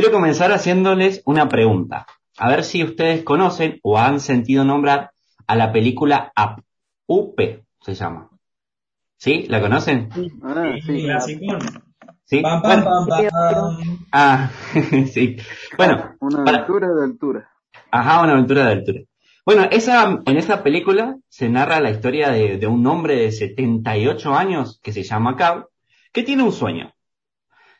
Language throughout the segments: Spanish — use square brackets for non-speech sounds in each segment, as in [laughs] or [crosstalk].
Quiero comenzar haciéndoles una pregunta. A ver si ustedes conocen o han sentido nombrar a la película Up. UP se llama. ¿Sí? ¿La conocen? Ah, sí. ¿Sí? Pam, pam, Bueno, pam, pam. ah, [laughs] sí. Bueno, Una para- aventura de altura. Ajá, una aventura de altura. Bueno, esa, en esa película se narra la historia de, de un hombre de 78 años que se llama Cab, que tiene un sueño.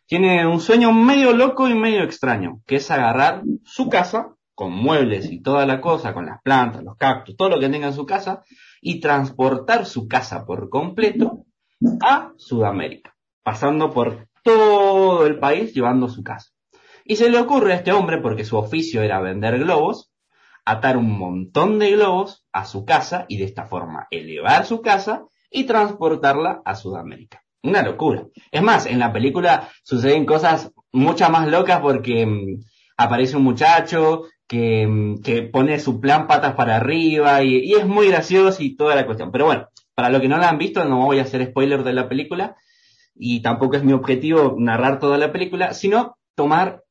Tiene un sueño medio loco y medio extraño, que es agarrar su casa, con muebles y toda la cosa, con las plantas, los cactus, todo lo que tenga en su casa, y transportar su casa por completo a Sudamérica, pasando por todo el país llevando su casa. Y se le ocurre a este hombre, porque su oficio era vender globos, atar un montón de globos a su casa y de esta forma elevar su casa y transportarla a Sudamérica. Una locura. Es más, en la película suceden cosas muchas más locas porque mm, aparece un muchacho que, mm, que pone su plan patas para arriba y, es muy gracioso y toda la cuestión. Pero bueno, para los que no la han visto, no voy a hacer spoiler de la película y tampoco es mi objetivo narrar toda la película, sino tomar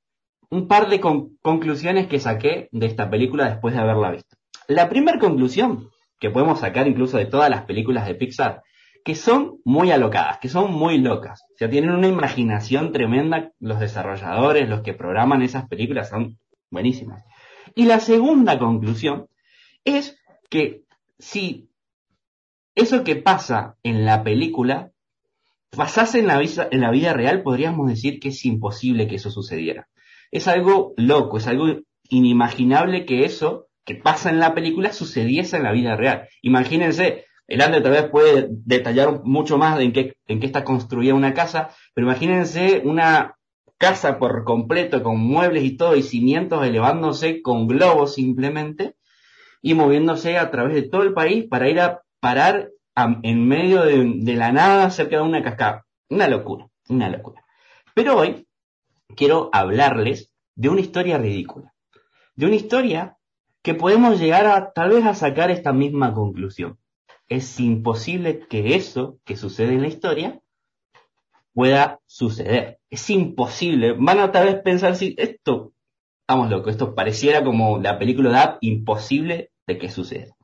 un par de con- conclusiones que saqué de esta película después de haberla visto. La primera conclusión que podemos sacar incluso de todas las películas de Pixar, que son muy alocadas, que son muy locas. O sea, tienen una imaginación tremenda los desarrolladores, los que programan esas películas, son buenísimas. Y la segunda conclusión es que si eso que pasa en la película pasase en la, vida, en la vida real, podríamos decir que es imposible que eso sucediera. Es algo loco, es algo inimaginable que eso que pasa en la película sucediese en la vida real. Imagínense, el Ander tal vez puede detallar mucho más en qué, en qué está construida una casa, pero imagínense una casa por completo con muebles y todo y cimientos elevándose con globos simplemente y moviéndose a través de todo el país para ir a parar en medio de la nada cerca de una cascada. Una locura, una locura. Pero hoy quiero hablarles de una historia ridícula. De una historia que podemos llegar a tal vez a sacar esta misma conclusión. Es imposible que eso que sucede en la historia pueda suceder. Es imposible. Van a tal vez pensar si esto, estamos locos, esto pareciera como la película de Up, imposible de que suceda.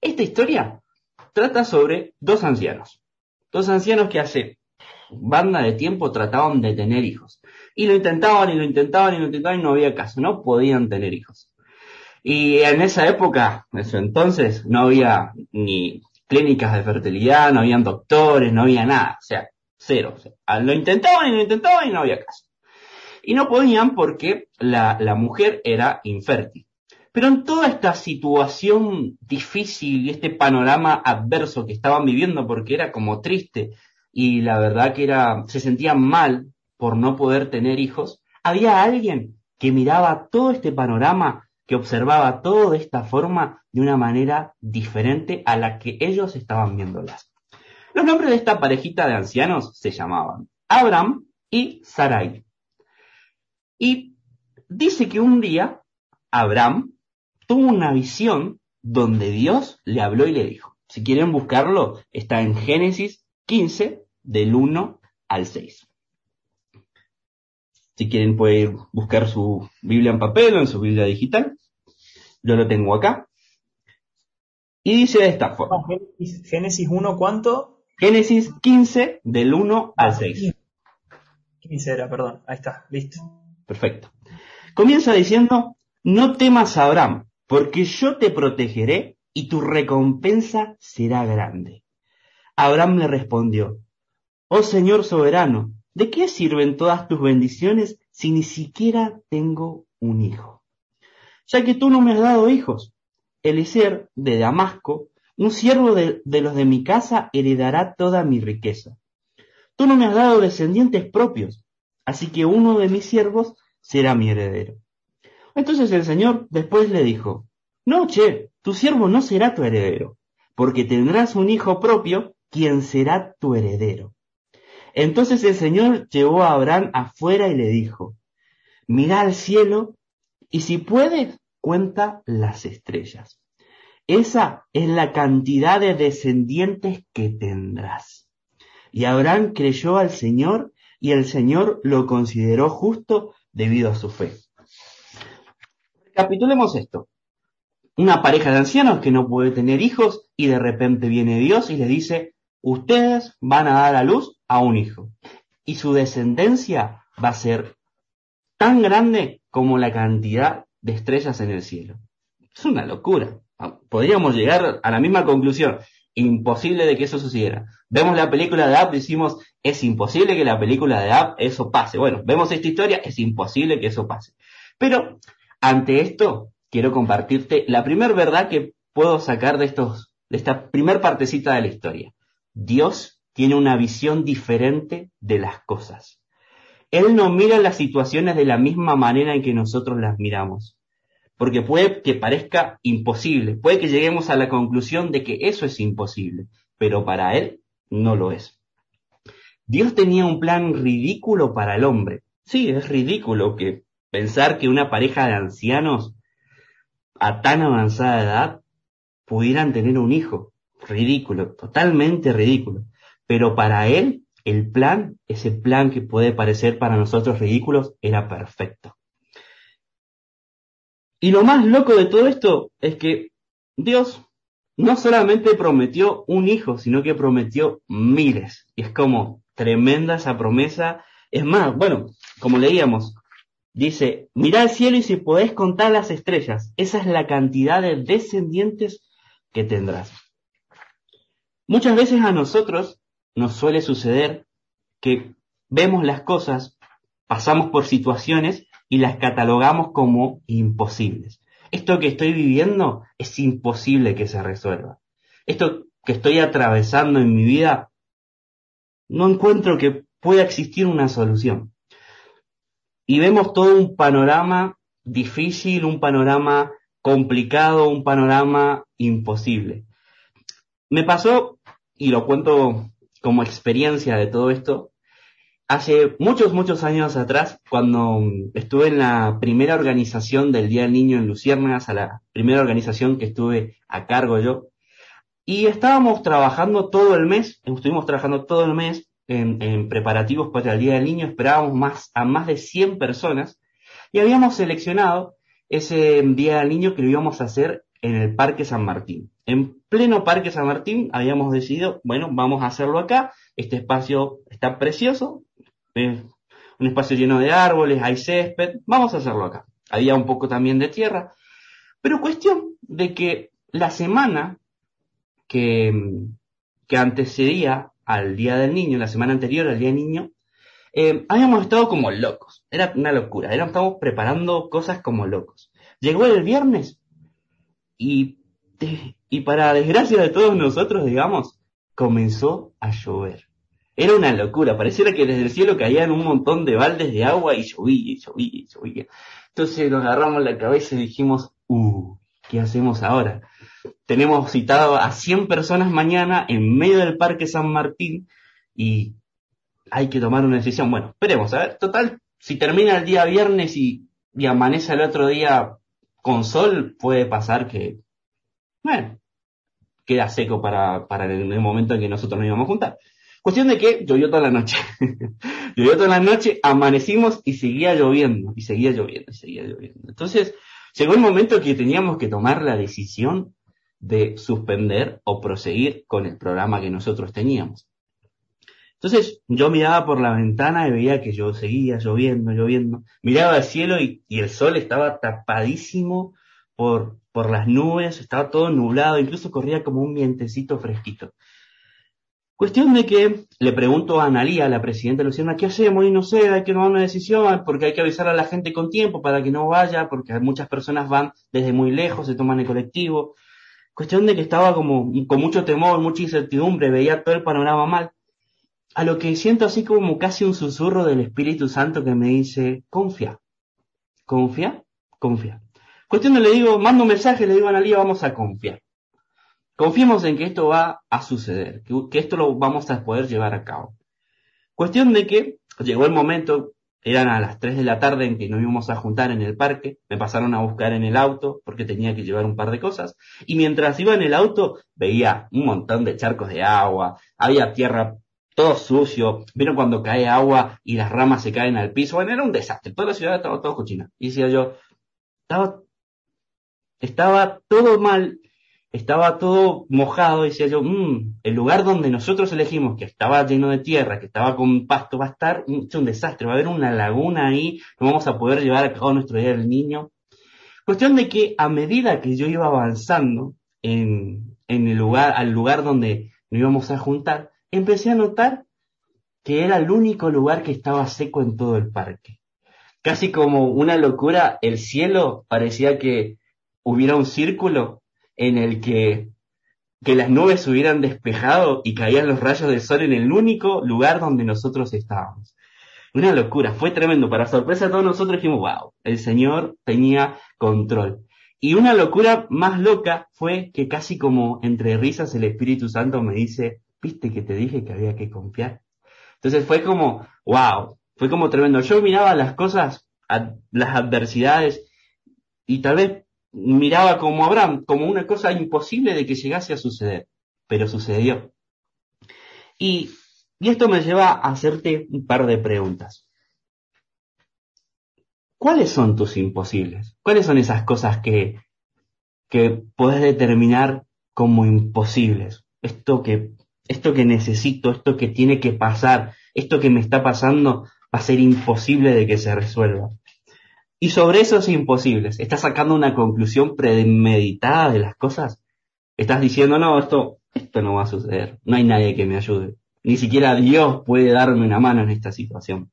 Esta historia trata sobre dos ancianos. Dos ancianos que hace banda de tiempo trataban de tener hijos. Y lo intentaban y lo intentaban y lo intentaban y no había caso, no podían tener hijos. Y en esa época, en ese entonces, no había ni clínicas de fertilidad, no habían doctores, no había nada, o sea, cero. Ah, lo intentaban y lo intentaban y no había caso. Y no podían porque la, la mujer era infértil. Pero en toda esta situación difícil y este panorama adverso que estaban viviendo, porque era como triste y la verdad que era, se sentían mal por no poder tener hijos, había alguien que miraba todo este panorama, que observaba todo de esta forma de una manera diferente a la que ellos estaban viéndolas. Los nombres de esta parejita de ancianos se llamaban Abraham y Sarai. Y dice que un día Abraham tuvo una visión donde Dios le habló y le dijo. Si quieren buscarlo, está en Génesis 15, del 1 al 6. Si quieren pueden buscar su Biblia en papel o en su Biblia digital. Yo lo tengo acá. Y dice de esta forma. No, Génesis, Génesis 1, ¿cuánto? Génesis 15, del 1 al 6. 15 era, perdón. Ahí está, listo. Perfecto. Comienza diciendo, no temas Abraham, porque yo te protegeré y tu recompensa será grande. Abraham le respondió, oh Señor soberano, ¿de qué sirven todas tus bendiciones si ni siquiera tengo un hijo? Ya que tú no me has dado hijos. Eliezer de Damasco, un siervo de, de los de mi casa, heredará toda mi riqueza. Tú no me has dado descendientes propios, así que uno de mis siervos será mi heredero. Entonces el Señor después le dijo, no, che, tu siervo no será tu heredero, porque tendrás un hijo propio, quien será tu heredero. Entonces el Señor llevó a Abraham afuera y le dijo, mira al cielo y si puedes, cuenta las estrellas. Esa es la cantidad de descendientes que tendrás. Y Abraham creyó al Señor y el Señor lo consideró justo debido a su fe. Recapitulemos esto. Una pareja de ancianos que no puede tener hijos y de repente viene Dios y le dice, ustedes van a dar a luz a un hijo y su descendencia va a ser tan grande como la cantidad de estrellas en el cielo. Es una locura. Podríamos llegar a la misma conclusión. Imposible de que eso sucediera. Vemos la película de App, decimos, es imposible que la película de App eso pase. Bueno, vemos esta historia, es imposible que eso pase. Pero, ante esto, quiero compartirte la primera verdad que puedo sacar de estos, de esta primer partecita de la historia. Dios tiene una visión diferente de las cosas. Él no mira las situaciones de la misma manera en que nosotros las miramos porque puede que parezca imposible, puede que lleguemos a la conclusión de que eso es imposible, pero para él no lo es. Dios tenía un plan ridículo para el hombre. Sí, es ridículo que pensar que una pareja de ancianos a tan avanzada edad pudieran tener un hijo. Ridículo, totalmente ridículo. Pero para él, el plan, ese plan que puede parecer para nosotros ridículos, era perfecto. Y lo más loco de todo esto es que Dios no solamente prometió un hijo, sino que prometió miles. Y es como tremenda esa promesa. Es más, bueno, como leíamos, dice, mirá al cielo y si podés contar las estrellas, esa es la cantidad de descendientes que tendrás. Muchas veces a nosotros nos suele suceder que vemos las cosas, pasamos por situaciones y las catalogamos como imposibles. Esto que estoy viviendo es imposible que se resuelva. Esto que estoy atravesando en mi vida, no encuentro que pueda existir una solución. Y vemos todo un panorama difícil, un panorama complicado, un panorama imposible. Me pasó, y lo cuento como experiencia de todo esto, hace muchos, muchos años atrás, cuando estuve en la primera organización del Día del Niño en Luciérnagas, a la primera organización que estuve a cargo yo, y estábamos trabajando todo el mes, estuvimos trabajando todo el mes en, preparativos para el Día del Niño, esperábamos más, a más de 100 personas, y habíamos seleccionado ese Día del Niño que lo íbamos a hacer en el Parque San Martín. En pleno Parque San Martín habíamos decidido, bueno, vamos a hacerlo acá, este espacio está precioso, un espacio lleno de árboles, hay césped, vamos a hacerlo acá. Había un poco también de tierra, pero cuestión de que la semana que, que antecedía al Día del Niño, la semana anterior al Día del Niño, eh, habíamos estado como locos. Era una locura. Era, estábamos preparando cosas como locos. Llegó el viernes y, y para desgracia de todos nosotros, digamos, comenzó a llover. Era una locura, pareciera que desde el cielo caían un montón de baldes de agua y llovía, y llovía, y llovía. Entonces nos agarramos la cabeza y dijimos, uh, ¿qué hacemos ahora? Tenemos citado a 100 personas mañana en medio del Parque San Martín y hay que tomar una decisión. Bueno, esperemos, a ver, total, si termina el día viernes y amanece el otro día con sol, puede pasar que, bueno, queda seco para, para el momento en que nosotros nos íbamos a juntar. Cuestión de que llovió toda la noche. [laughs] llovió toda la noche, amanecimos y seguía lloviendo, y seguía lloviendo, y seguía lloviendo. Entonces, llegó el momento que teníamos que tomar la decisión de suspender o proseguir con el programa que nosotros teníamos. Entonces yo miraba por la ventana y veía que yo seguía lloviendo, lloviendo. Miraba al cielo y, y, el sol estaba tapadísimo por, por las nubes, estaba todo nublado, incluso corría como un vientecito fresquito. Cuestión de que le pregunto a Analía, la presidenta de Luciana, ¿qué hacemos? Y no sé, hay que tomar una decisión porque hay que avisar a la gente con tiempo para que no vaya, porque muchas personas van desde muy lejos, se toman el colectivo. Cuestión de que estaba como con mucho temor, mucha incertidumbre, veía todo el panorama mal. A lo que siento así como casi un susurro del Espíritu Santo que me dice, confía, confía, confía. Cuestión de le digo, mando un mensaje, le digo a Analía, vamos a confiar. Confiemos en que esto va a suceder, que, esto lo vamos a poder llevar a cabo. Cuestión de que llegó el momento, eran a las 3 de la tarde en que nos íbamos a juntar en el parque, me pasaron a buscar en el auto porque tenía que llevar un par de cosas, y mientras iba en el auto veía un montón de charcos de agua, había tierra todo sucio. Vieron cuando cae agua y las ramas se caen al piso. Bueno, era un desastre. Toda la ciudad estaba todo cochina. Y decía yo, estaba, estaba todo mal, estaba todo mojado. Decía yo, mmm, el lugar donde nosotros elegimos, que estaba lleno de tierra, que estaba con pasto, va a estar un, un desastre. Va a haber una laguna ahí, no vamos a poder llevar a cabo nuestro día del niño. Cuestión de que a medida que yo iba avanzando en, en el lugar, al lugar donde nos íbamos a juntar, empecé a notar que era el único lugar que estaba seco en todo el parque. Casi como una locura, el cielo parecía que hubiera un círculo en el que, que las nubes hubieran despejado y caían los rayos del sol en el único lugar donde nosotros estábamos. Una locura, fue tremendo. Para sorpresa de todos nosotros dijimos, wow, el Señor tenía control. Y una locura más loca fue que casi como entre risas el Espíritu Santo me dice, viste que te dije que había que confiar. Entonces fue como, wow, fue como tremendo. Yo miraba las cosas, las adversidades, y tal vez miraba como Abraham, como una cosa imposible de que llegase a suceder, pero sucedió. Y esto me lleva a hacerte un par de preguntas. ¿Cuáles son tus imposibles? ¿Cuáles son esas cosas que, que puedes determinar como imposibles? Esto que, esto que necesito, esto que tiene que pasar, esto que me está pasando va a ser imposible de que se resuelva. Y sobre esos imposibles, ¿estás sacando una conclusión premeditada de las cosas? ¿Estás diciendo, no, esto, esto no va a suceder, no hay nadie que me ayude? Ni siquiera Dios puede darme una mano en esta situación.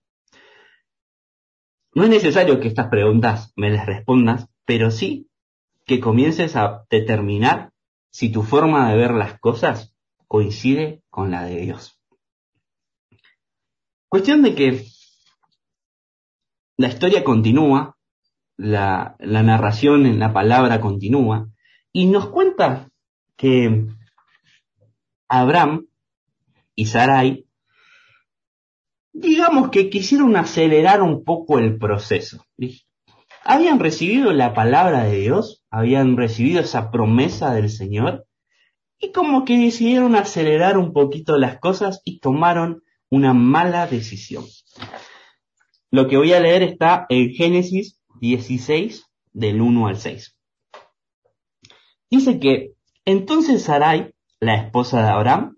No es necesario que estas preguntas me las respondas, pero sí que comiences a determinar si tu forma de ver las cosas coincide con la de Dios. Cuestión de que la historia continúa, la, narración en la palabra continúa, y nos cuenta que Abraham y Sarai, digamos que quisieron acelerar un poco el proceso. Habían recibido la palabra de Dios, habían recibido esa promesa del Señor, y como que decidieron acelerar un poquito las cosas y tomaron una mala decisión. Lo que voy a leer está en Génesis 16, del 1 al 6. Dice que entonces Sarai, la esposa de Abraham,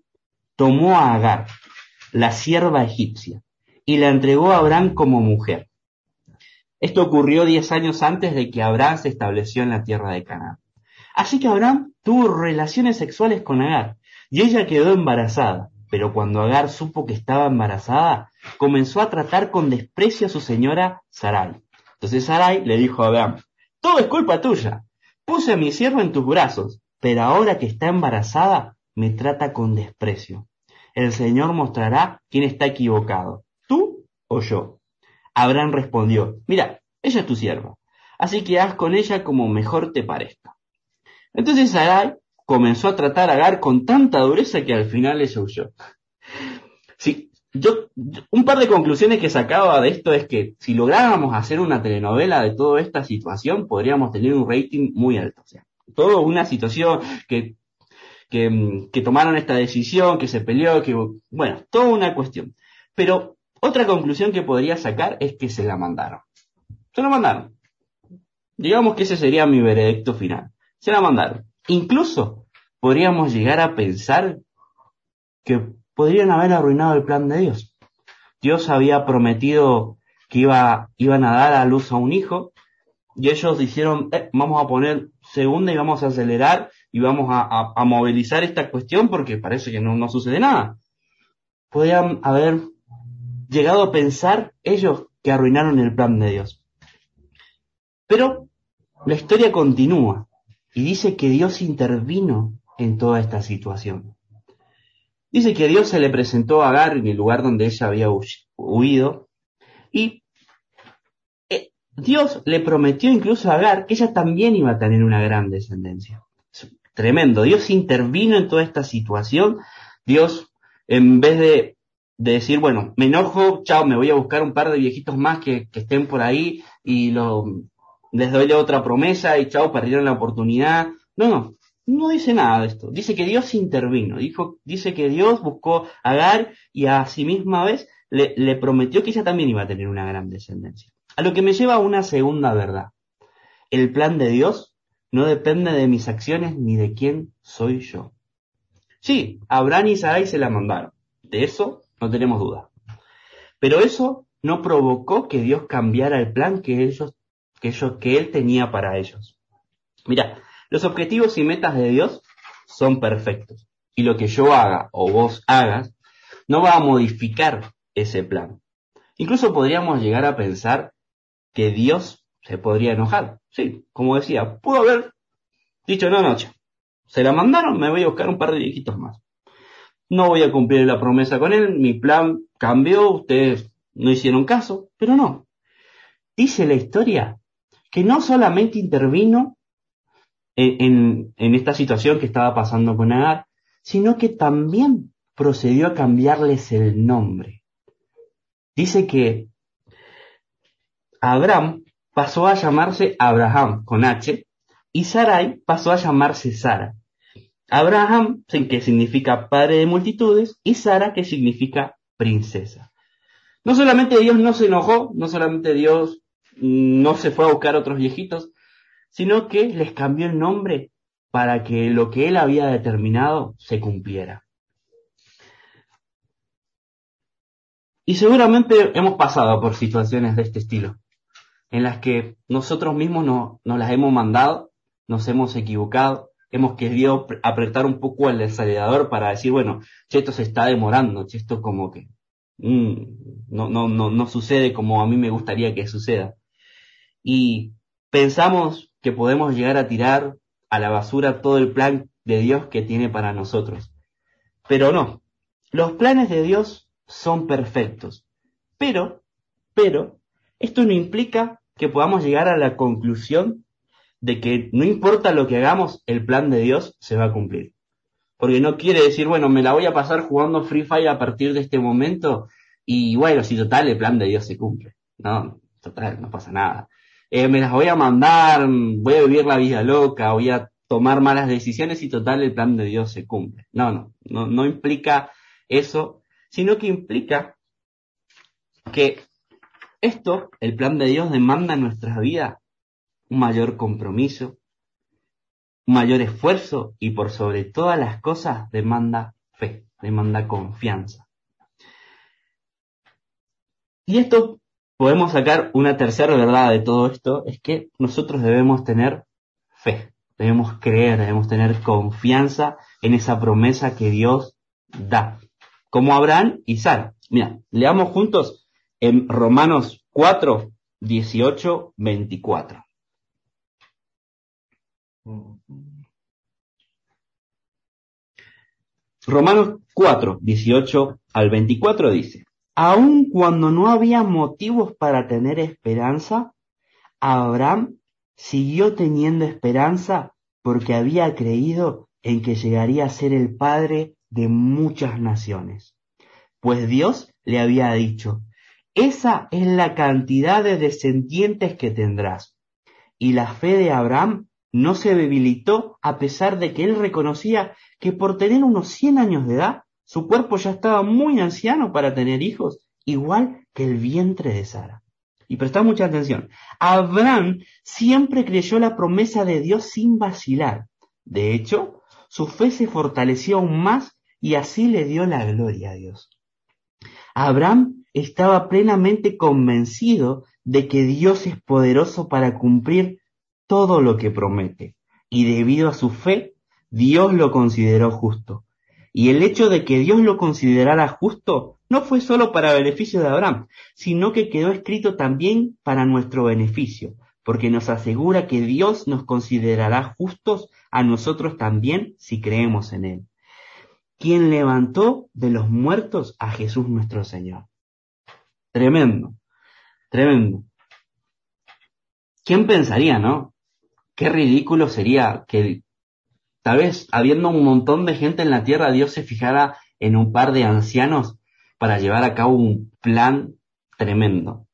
tomó a Agar, la sierva egipcia, y la entregó a Abraham como mujer. Esto ocurrió diez años antes de que Abraham se estableció en la tierra de Canaán. Así que Abraham tuvo relaciones sexuales con Agar, y ella quedó embarazada. Pero cuando Agar supo que estaba embarazada, comenzó a tratar con desprecio a su señora Sarai. Entonces Sarai le dijo a Abraham, todo es culpa tuya. Puse a mi siervo en tus brazos, pero ahora que está embarazada, me trata con desprecio. El Señor mostrará quién está equivocado, tú o yo. Abraham respondió, mira, ella es tu sierva, así que haz con ella como mejor te parezca. Entonces Sarai comenzó a tratar a Agar con tanta dureza que al final ella huyó. [laughs] Sí, yo, un par de conclusiones que sacaba de esto es que si lográbamos hacer una telenovela de toda esta situación, podríamos tener un rating muy alto. O sea, toda una situación que que, que tomaron esta decisión, que se peleó, que, bueno, toda una cuestión. Pero otra conclusión que podría sacar es que se la mandaron. Se la mandaron. Digamos que ese sería mi veredicto final. Se la mandaron. Incluso podríamos llegar a pensar que podrían haber arruinado el plan de Dios. Dios había prometido que iba, iban a dar a luz a un hijo y ellos dijeron, eh, vamos a poner segunda y vamos a acelerar y vamos a, movilizar esta cuestión porque parece que no, no sucede nada. Podrían haber llegado a pensar ellos que arruinaron el plan de Dios. Pero la historia continúa y dice que Dios intervino en toda esta situación. Dice que Dios se le presentó a Agar en el lugar donde ella había huido y Dios le prometió incluso a Agar que ella también iba a tener una gran descendencia. Tremendo. Dios intervino en toda esta situación. Dios, en vez de, decir, bueno, me enojo, chao, me voy a buscar un par de viejitos más que, estén por ahí y lo, les doy otra promesa y chao, perdieron la oportunidad. No, no. No dice nada de esto. Dice que Dios intervino. Dijo, dice que Dios buscó a Agar y a sí misma vez le, prometió que ella también iba a tener una gran descendencia. A lo que me lleva a una segunda verdad. El plan de Dios no depende de mis acciones ni de quién soy yo. Sí, Abraham y Sarai se la mandaron. De eso no tenemos duda. Pero eso no provocó que Dios cambiara el plan que ellos, que ellos, que él tenía para ellos. Mira, los objetivos y metas de Dios son perfectos. Y lo que yo haga o vos hagas no va a modificar ese plan. Incluso podríamos llegar a pensar que Dios se podría enojar. Sí, como decía, pudo haber dicho no noche. Se la mandaron, me voy a buscar un par de viejitos más. No voy a cumplir la promesa con él, mi plan cambió, ustedes no hicieron caso, pero no. Dice la historia que no solamente intervino en, esta situación que estaba pasando con Agar, sino que también procedió a cambiarles el nombre. Dice que Abraham pasó a llamarse Abraham con H y Sarai pasó a llamarse Sara. Abraham, que significa padre de multitudes, y Sara, que significa princesa. No solamente Dios no se enojó, no solamente Dios no se fue a buscar otros viejitos, sino que les cambió el nombre para que lo que él había determinado se cumpliera. Y seguramente hemos pasado por situaciones de este estilo, en las que nosotros mismos no, nos las hemos mandado, nos hemos equivocado, hemos querido apretar un poco el acelerador para decir, bueno, esto se está demorando, esto como que mm, no, no, no, no sucede como a mí me gustaría que suceda. Y pensamos que podemos llegar a tirar a la basura todo el plan de Dios que tiene para nosotros. Pero no, los planes de Dios son perfectos. Pero, pero, esto no implica que podamos llegar a la conclusión de que no importa lo que hagamos, el plan de Dios se va a cumplir. Porque no quiere decir, bueno, me la voy a pasar jugando Free Fire a partir de este momento y bueno, si total el plan de Dios se cumple. No, total, no pasa nada. Eh, me las voy a mandar, voy a vivir la vida loca, voy a tomar malas decisiones y total el plan de Dios se cumple. No, no, no, no implica eso, sino que implica que esto, el plan de Dios demanda en nuestras vidas un mayor compromiso, un mayor esfuerzo y por sobre todas las cosas demanda fe, demanda confianza. Y esto podemos sacar una tercera verdad de todo esto, es que nosotros debemos tener fe, debemos creer, debemos tener confianza en esa promesa que Dios da, como Abraham y Sara. Mira, leamos juntos en Romanos 4, 18, 24. Romanos 4, 18 al 24 dice, aun cuando no había motivos para tener esperanza, Abraham siguió teniendo esperanza porque había creído en que llegaría a ser el padre de muchas naciones. Pues Dios le había dicho, esa es la cantidad de descendientes que tendrás. Y la fe de Abraham no se debilitó a pesar de que él reconocía que por tener unos 100 años de edad, su cuerpo ya estaba muy anciano para tener hijos, igual que el vientre de Sara. Y presta mucha atención. Abraham siempre creyó la promesa de Dios sin vacilar. De hecho, su fe se fortaleció aún más y así le dio la gloria a Dios. Abraham estaba plenamente convencido de que Dios es poderoso para cumplir todo lo que promete. Y debido a su fe, Dios lo consideró justo. Y el hecho de que Dios lo considerara justo no fue solo para beneficio de Abraham, sino que quedó escrito también para nuestro beneficio, porque nos asegura que Dios nos considerará justos a nosotros también si creemos en Él. Quien levantó de los muertos a Jesús nuestro Señor. Tremendo, tremendo. ¿Quién pensaría, no? qué ridículo sería que tal vez habiendo un montón de gente en la tierra, Dios se fijara en un par de ancianos para llevar a cabo un plan tremendo.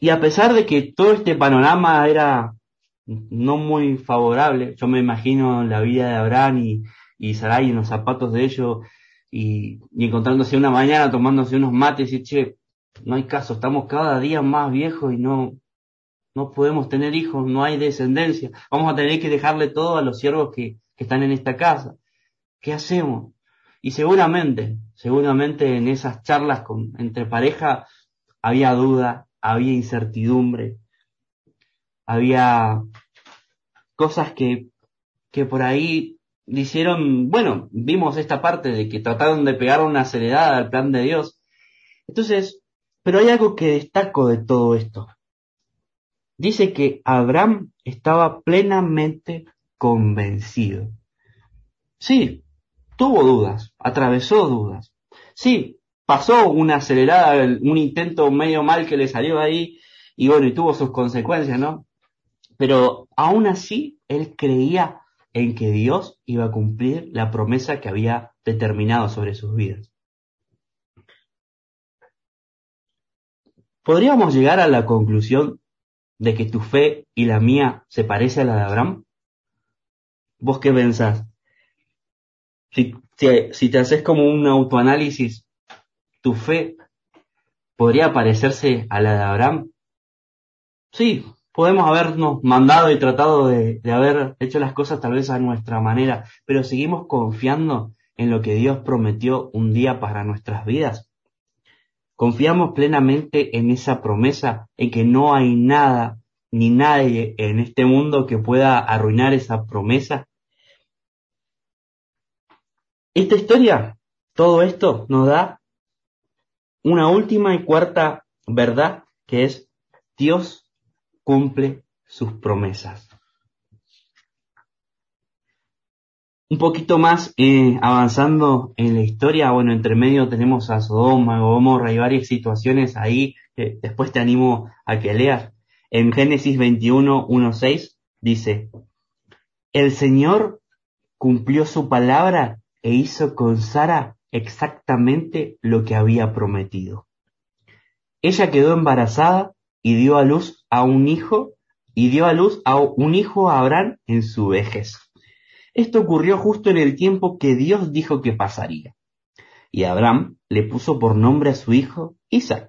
Y a pesar de que todo este panorama era no muy favorable. Yo me imagino la vida de Abraham y, y Sarai en los zapatos de ellos y, y encontrándose una mañana tomándose unos mates y che, no hay caso, estamos cada día más viejos y no, no podemos tener hijos, no hay descendencia. Vamos a tener que dejarle todo a los siervos que, que están en esta casa. ¿Qué hacemos? Y seguramente, seguramente en esas charlas con, entre pareja había duda, había incertidumbre, había cosas que, que por ahí hicieron, bueno, vimos esta parte de que trataron de pegar una acelerada al plan de Dios. Entonces, pero hay algo que destaco de todo esto. Dice que Abraham estaba plenamente convencido. Sí, tuvo dudas, atravesó dudas. Sí, pasó una acelerada, un intento medio mal que le salió ahí y bueno, y tuvo sus consecuencias, ¿no? Pero aún así, él creía en que Dios iba a cumplir la promesa que había determinado sobre sus vidas. ¿Podríamos llegar a la conclusión de que tu fe y la mía se parece a la de Abraham? ¿Vos qué pensás? Si, te haces como un autoanálisis, ¿tu fe podría parecerse a la de Abraham? Sí, podemos habernos mandado y tratado de, haber hecho las cosas tal vez a nuestra manera, pero seguimos confiando en lo que Dios prometió un día para nuestras vidas. Confiamos plenamente en esa promesa, en que no hay nada ni nadie en este mundo que pueda arruinar esa promesa. Esta historia, todo esto nos da una última y cuarta verdad que es Dios cumple sus promesas. Un poquito más eh, avanzando en la historia, bueno, entre medio tenemos a Sodoma, Gomorra y varias situaciones ahí, que después te animo a que leas. En Génesis 21, 1, 6 dice, el Señor cumplió su palabra e hizo con Sara exactamente lo que había prometido. Ella quedó embarazada y dio a luz a un hijo y dio a luz a un hijo a Abraham en su vejez. Esto ocurrió justo en el tiempo que Dios dijo que pasaría. Y Abraham le puso por nombre a su hijo Isaac.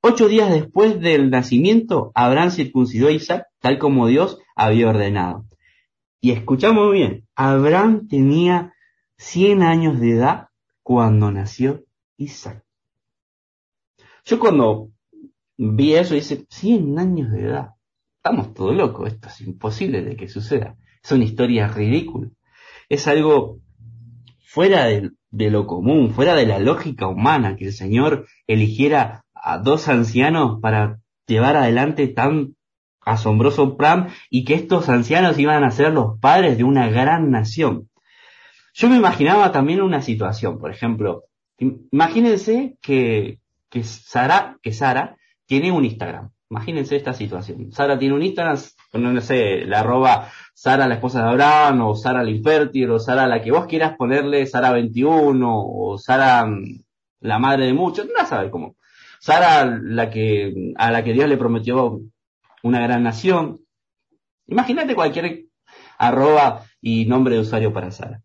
Ocho días después del nacimiento, Abraham circuncidó a Isaac tal como Dios había ordenado. Y escuchamos bien, Abraham tenía 100 años de edad cuando nació Isaac. Yo cuando vi eso dice, 100 años de edad. Estamos todos locos, esto es imposible de que suceda. Es una historia ridícula. Es algo fuera de, de, lo común, fuera de la lógica humana, que el Señor eligiera a dos ancianos para llevar adelante tan asombroso plan y que estos ancianos iban a ser los padres de una gran nación. Yo me imaginaba también una situación, por ejemplo, imagínense que, que Sara, que Sara tiene un Instagram. Imagínense esta situación. Sara tiene un Instagram, no sé, la arroba Sara la esposa de Abraham, o Sara la infértil, o Sara la que vos quieras ponerle, Sara 21, o Sara la madre de muchos, no sabe cómo. Sara la que, a la que Dios le prometió una gran nación. Imagínate cualquier arroba y nombre de usuario para Sara.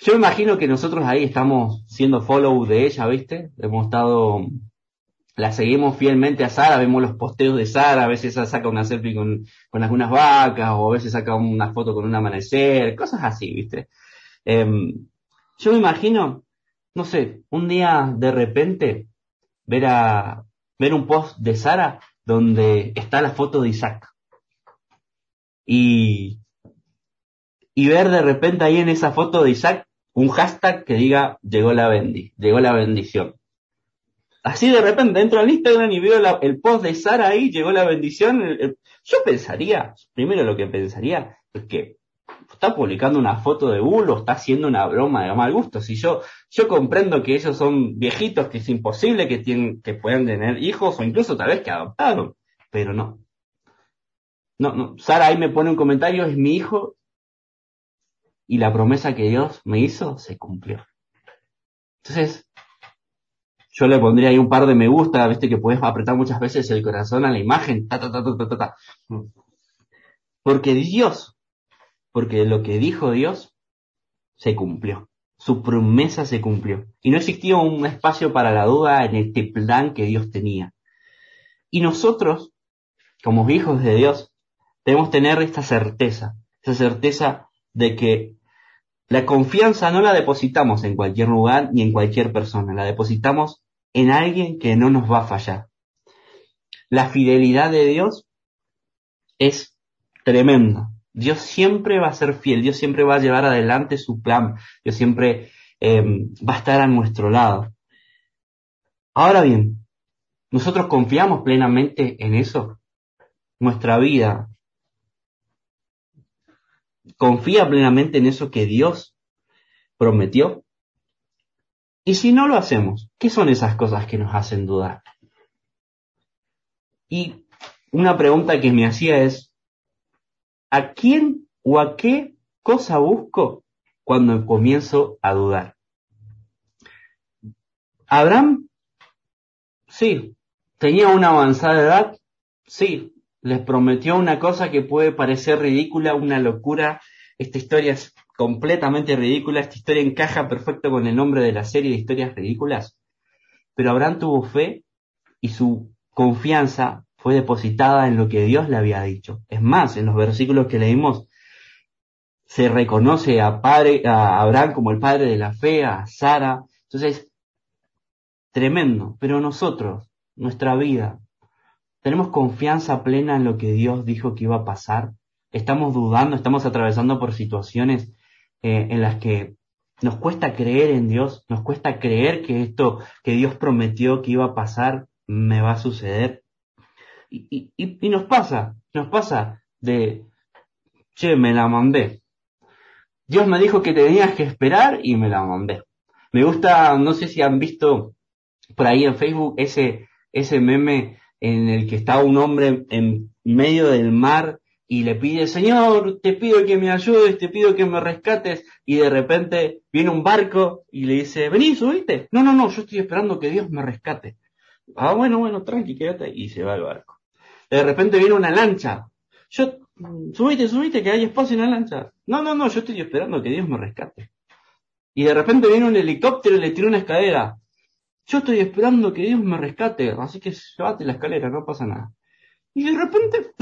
Yo imagino que nosotros ahí estamos siendo follow de ella, ¿viste? Hemos estado la seguimos fielmente a Sara, vemos los posteos de Sara, a veces saca una selfie con, con algunas vacas, o a veces saca una foto con un amanecer, cosas así, ¿viste? Eh, yo me imagino, no sé, un día de repente ver a, ver un post de Sara donde está la foto de Isaac. Y, y ver de repente ahí en esa foto de Isaac un hashtag que diga llegó la bendi, llegó la bendición. Así de repente entro al Instagram y veo el post de Sara ahí, llegó la bendición. Yo pensaría, primero lo que pensaría es que está publicando una foto de bulo, está haciendo una broma de mal gusto. Si yo, yo comprendo que ellos son viejitos, que es imposible que tienen, que puedan tener hijos o incluso tal vez que adoptaron, pero no. No, no. Sara ahí me pone un comentario, es mi hijo y la promesa que Dios me hizo se cumplió. Entonces, yo le pondría ahí un par de me gusta, viste que puedes apretar muchas veces el corazón a la imagen, ta, ta, ta, ta, ta, ta. Porque Dios, porque lo que dijo Dios se cumplió. Su promesa se cumplió. Y no existía un espacio para la duda en este plan que Dios tenía. Y nosotros, como hijos de Dios, debemos tener esta certeza, esa certeza de que la confianza no la depositamos en cualquier lugar ni en cualquier persona, la depositamos en alguien que no nos va a fallar. La fidelidad de Dios es tremenda. Dios siempre va a ser fiel, Dios siempre va a llevar adelante su plan, Dios siempre em, va a estar a nuestro lado. Ahora bien, ¿nosotros confiamos plenamente en eso? Nuestra vida confía plenamente en eso que Dios prometió. Y si no lo hacemos, ¿qué son esas cosas que nos hacen dudar? Y una pregunta que me hacía es, ¿a quién o a qué cosa busco cuando comienzo a dudar? Abraham, sí, tenía una avanzada edad, sí, les prometió una cosa que puede parecer ridícula, una locura. Esta historia es completamente ridícula, esta historia encaja perfecto con el nombre de la serie de historias ridículas. Pero Abraham tuvo fe y su confianza fue depositada en lo que Dios le había dicho. Es más, en los versículos que leímos se reconoce a, padre, a Abraham como el padre de la fe, a Sara. Entonces, tremendo. Pero nosotros, nuestra vida, tenemos confianza plena en lo que Dios dijo que iba a pasar. Estamos dudando, estamos atravesando por situaciones eh, en las que nos cuesta creer en Dios, nos cuesta creer que esto que Dios prometió que iba a pasar me va a suceder. Y, y, y nos pasa, nos pasa de, che, me la mandé. Dios me dijo que tenías que esperar y me la mandé. Me gusta, no sé si han visto por ahí en Facebook ese, ese meme en el que está un hombre en medio del mar y le pide, Señor, te pido que me ayudes, te pido que me rescates, y de repente viene un barco y le dice, vení, subiste. No, no, no, yo estoy esperando que Dios me rescate. Ah, bueno, bueno, tranqui, quédate, y se va el barco. De repente viene una lancha. Yo, subiste, subiste, que hay espacio en la lancha. No, no, no, yo estoy esperando que Dios me rescate. Y de repente viene un helicóptero y le tira una escalera. Yo estoy esperando que Dios me rescate, así que llévate la escalera, no pasa nada. Y de repente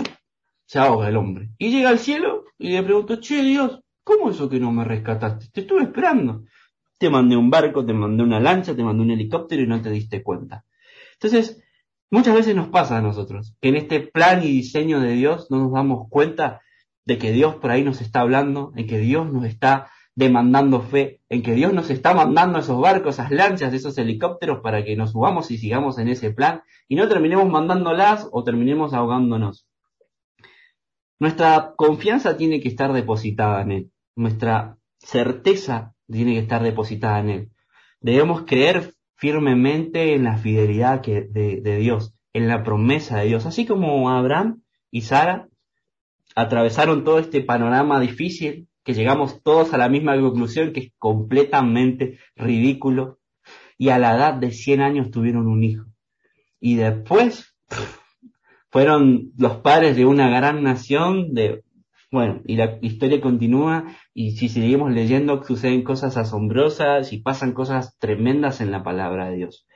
se ahoga el hombre. Y llega al cielo y le pregunto, che Dios, ¿cómo eso que no me rescataste? Te estuve esperando. Te mandé un barco, te mandé una lancha, te mandé un helicóptero y no te diste cuenta. Entonces, muchas veces nos pasa a nosotros, que en este plan y diseño de Dios no nos damos cuenta de que Dios por ahí nos está hablando, en que Dios nos está demandando fe, en que Dios nos está mandando esos barcos, esas lanchas, esos helicópteros para que nos subamos y sigamos en ese plan y no terminemos mandándolas o terminemos ahogándonos. Nuestra confianza tiene que estar depositada en Él. Nuestra certeza tiene que estar depositada en Él. Debemos creer firmemente en la fidelidad de, de Dios, en la promesa de Dios. Así como Abraham y Sara atravesaron todo este panorama difícil que llegamos todos a la misma conclusión que es completamente ridículo. Y a la edad de 100 años tuvieron un hijo. Y después fueron los padres de una gran nación de, bueno, y la historia continúa y si seguimos leyendo suceden cosas asombrosas y pasan cosas tremendas en la palabra de Dios.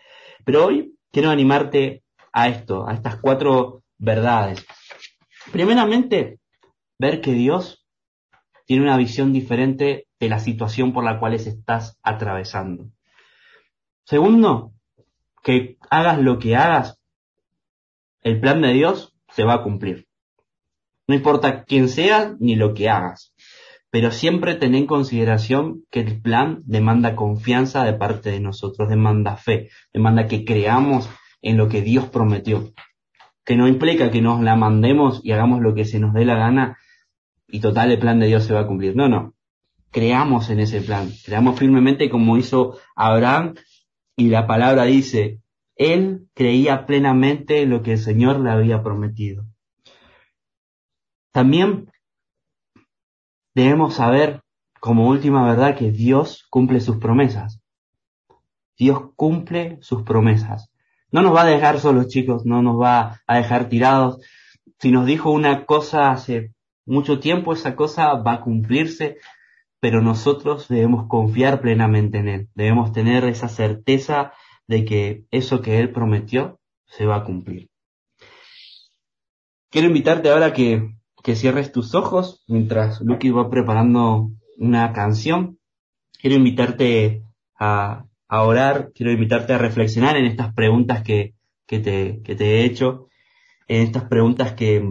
Pero hoy quiero animarte a esto, a estas cuatro verdades. Primeramente, ver que Dios tiene una visión diferente de la situación por la cual estás atravesando. Segundo, que hagas lo que hagas, el plan de Dios se va a cumplir. No importa quién seas ni lo que hagas, pero siempre ten en consideración que el plan demanda confianza de parte de nosotros, demanda fe, demanda que creamos en lo que Dios prometió. Que no implica que nos la mandemos y hagamos lo que se nos dé la gana, y total el plan de Dios se va a cumplir. No, no. Creamos en ese plan. Creamos firmemente como hizo Abraham y la palabra dice, él creía plenamente en lo que el Señor le había prometido. También debemos saber como última verdad que Dios cumple sus promesas. Dios cumple sus promesas. No nos va a dejar solos, chicos, no nos va a dejar tirados. Si nos dijo una cosa hace mucho tiempo esa cosa va a cumplirse, pero nosotros debemos confiar plenamente en Él. Debemos tener esa certeza de que eso que Él prometió se va a cumplir. Quiero invitarte ahora que, que cierres tus ojos mientras Lucky va preparando una canción. Quiero invitarte a, a orar, quiero invitarte a reflexionar en estas preguntas que, que, te, que te he hecho, en estas preguntas que,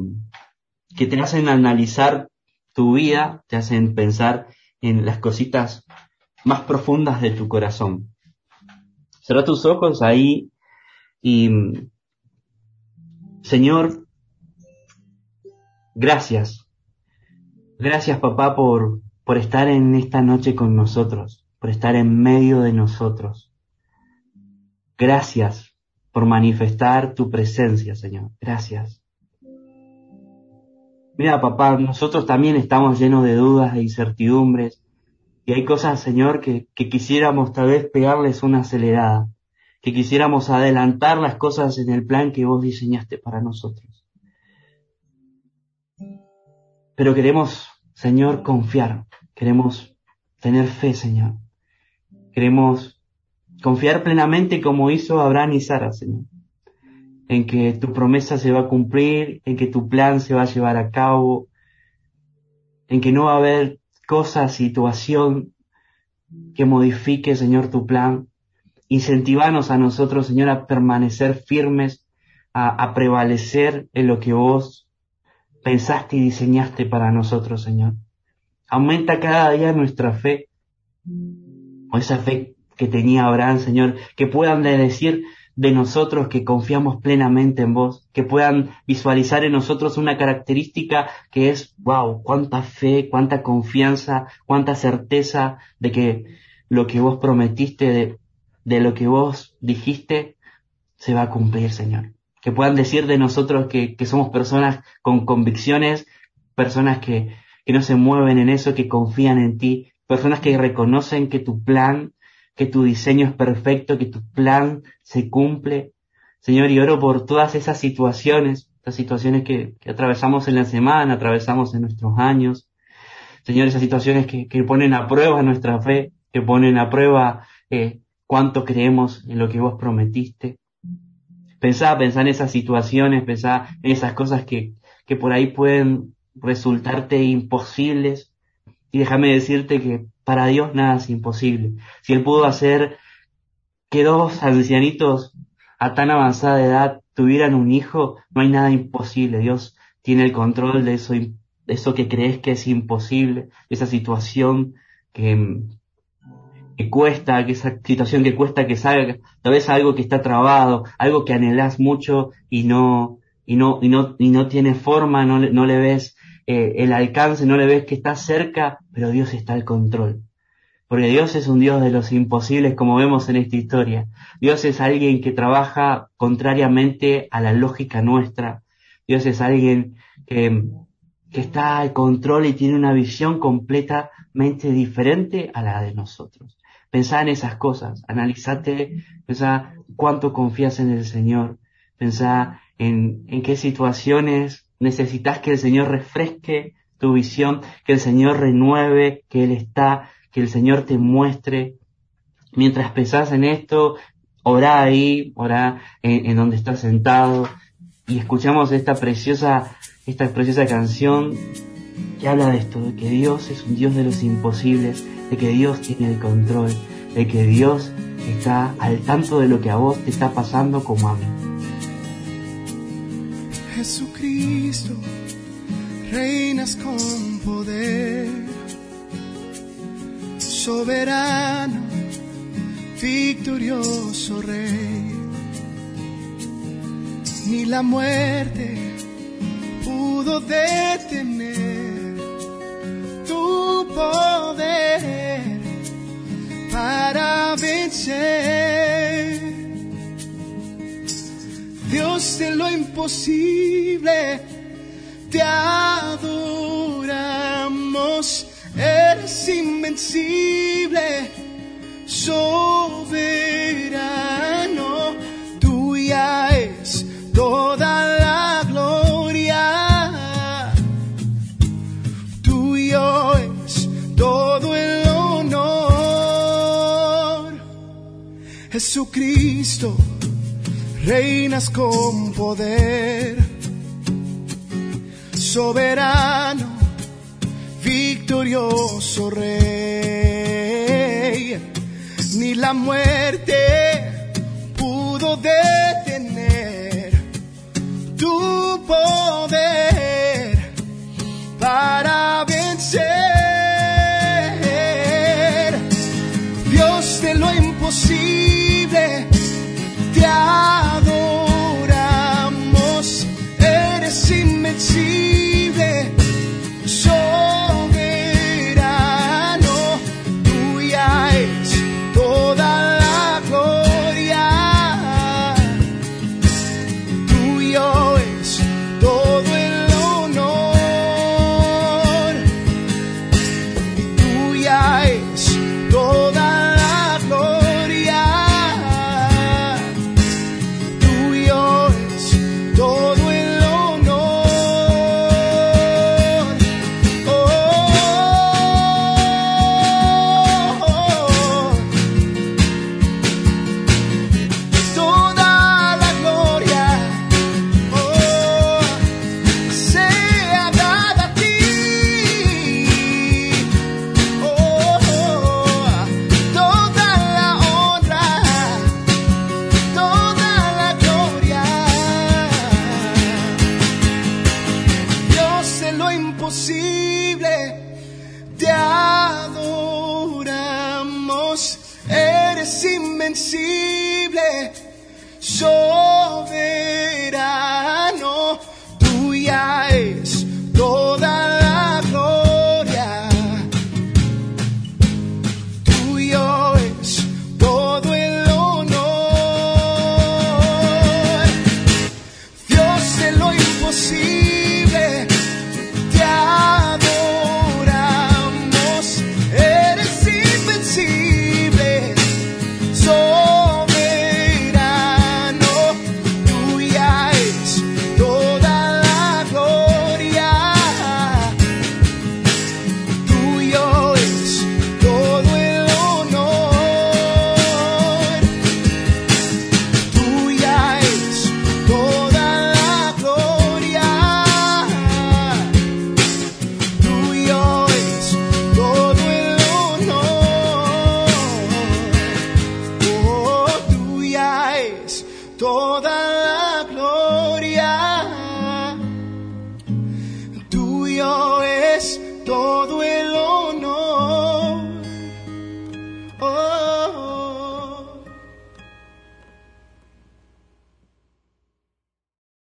que te hacen analizar tu vida, te hacen pensar en las cositas más profundas de tu corazón. Cierra tus ojos ahí y, Señor, gracias. Gracias, papá, por, por estar en esta noche con nosotros, por estar en medio de nosotros. Gracias por manifestar tu presencia, Señor. Gracias. Mira, papá, nosotros también estamos llenos de dudas e incertidumbres. Y hay cosas, Señor, que, que quisiéramos tal vez pegarles una acelerada, que quisiéramos adelantar las cosas en el plan que vos diseñaste para nosotros. Pero queremos, Señor, confiar, queremos tener fe, Señor. Queremos confiar plenamente como hizo Abraham y Sara, Señor en que tu promesa se va a cumplir, en que tu plan se va a llevar a cabo, en que no va a haber cosa, situación que modifique, Señor, tu plan. Incentivanos a nosotros, Señor, a permanecer firmes, a, a prevalecer en lo que vos pensaste y diseñaste para nosotros, Señor. Aumenta cada día nuestra fe, o esa fe que tenía Abraham, Señor, que puedan decir, de nosotros que confiamos plenamente en vos, que puedan visualizar en nosotros una característica que es, wow, cuánta fe, cuánta confianza, cuánta certeza de que lo que vos prometiste, de, lo que vos dijiste, se va a cumplir, Señor. Que puedan decir de nosotros que, que somos personas con convicciones, personas que, que no se mueven en eso, que confían en ti, personas que reconocen que tu plan que tu diseño es perfecto, que tu plan se cumple. Señor, y oro por todas esas situaciones, estas situaciones que, atravesamos en la semana, atravesamos en nuestros años. Señor, esas situaciones que, que ponen a prueba nuestra fe, que ponen a prueba eh, cuánto creemos en lo que vos prometiste. Pensá, pensá en esas situaciones, pensá en esas cosas que, que por ahí pueden resultarte imposibles. Y déjame decirte que para Dios nada es imposible. Si Él pudo hacer que dos ancianitos a tan avanzada edad tuvieran un hijo, no hay nada imposible. Dios tiene el control de eso, de eso que crees que es imposible, esa situación que, que cuesta, que esa situación que cuesta que salga, tal vez algo que está trabado, algo que anhelas mucho y no, y no, y no, y no tiene forma, no le ves eh, el alcance, no le ves que está cerca, pero Dios está al control. Porque Dios es un Dios de los imposibles, como vemos en esta historia. Dios es alguien que trabaja contrariamente a la lógica nuestra. Dios es alguien que, que está al control y tiene una visión completamente diferente a la de nosotros. Pensá en esas cosas, analízate, pensá cuánto confías en el Señor, pensá en, en qué situaciones Necesitas que el Señor refresque tu visión, que el Señor renueve, que Él está, que el Señor te muestre. Mientras pensás en esto, orá ahí, orá en, donde estás sentado y escuchamos esta preciosa, esta preciosa canción que habla de esto, de que Dios es un Dios de los imposibles, de que Dios tiene el control, de que Dios está al tanto de lo que a vos te está pasando como a mí. Jesucristo, reinas con poder, soberano, victorioso rey. Ni la muerte pudo detener tu poder para vencer Dios de lo imposible, te adoramos, eres invencible, soberano, tuya es toda la gloria, tuyo es todo el honor, Jesucristo, reinas con poder soberano, victorioso rey. Ni la muerte pudo detener tu poder.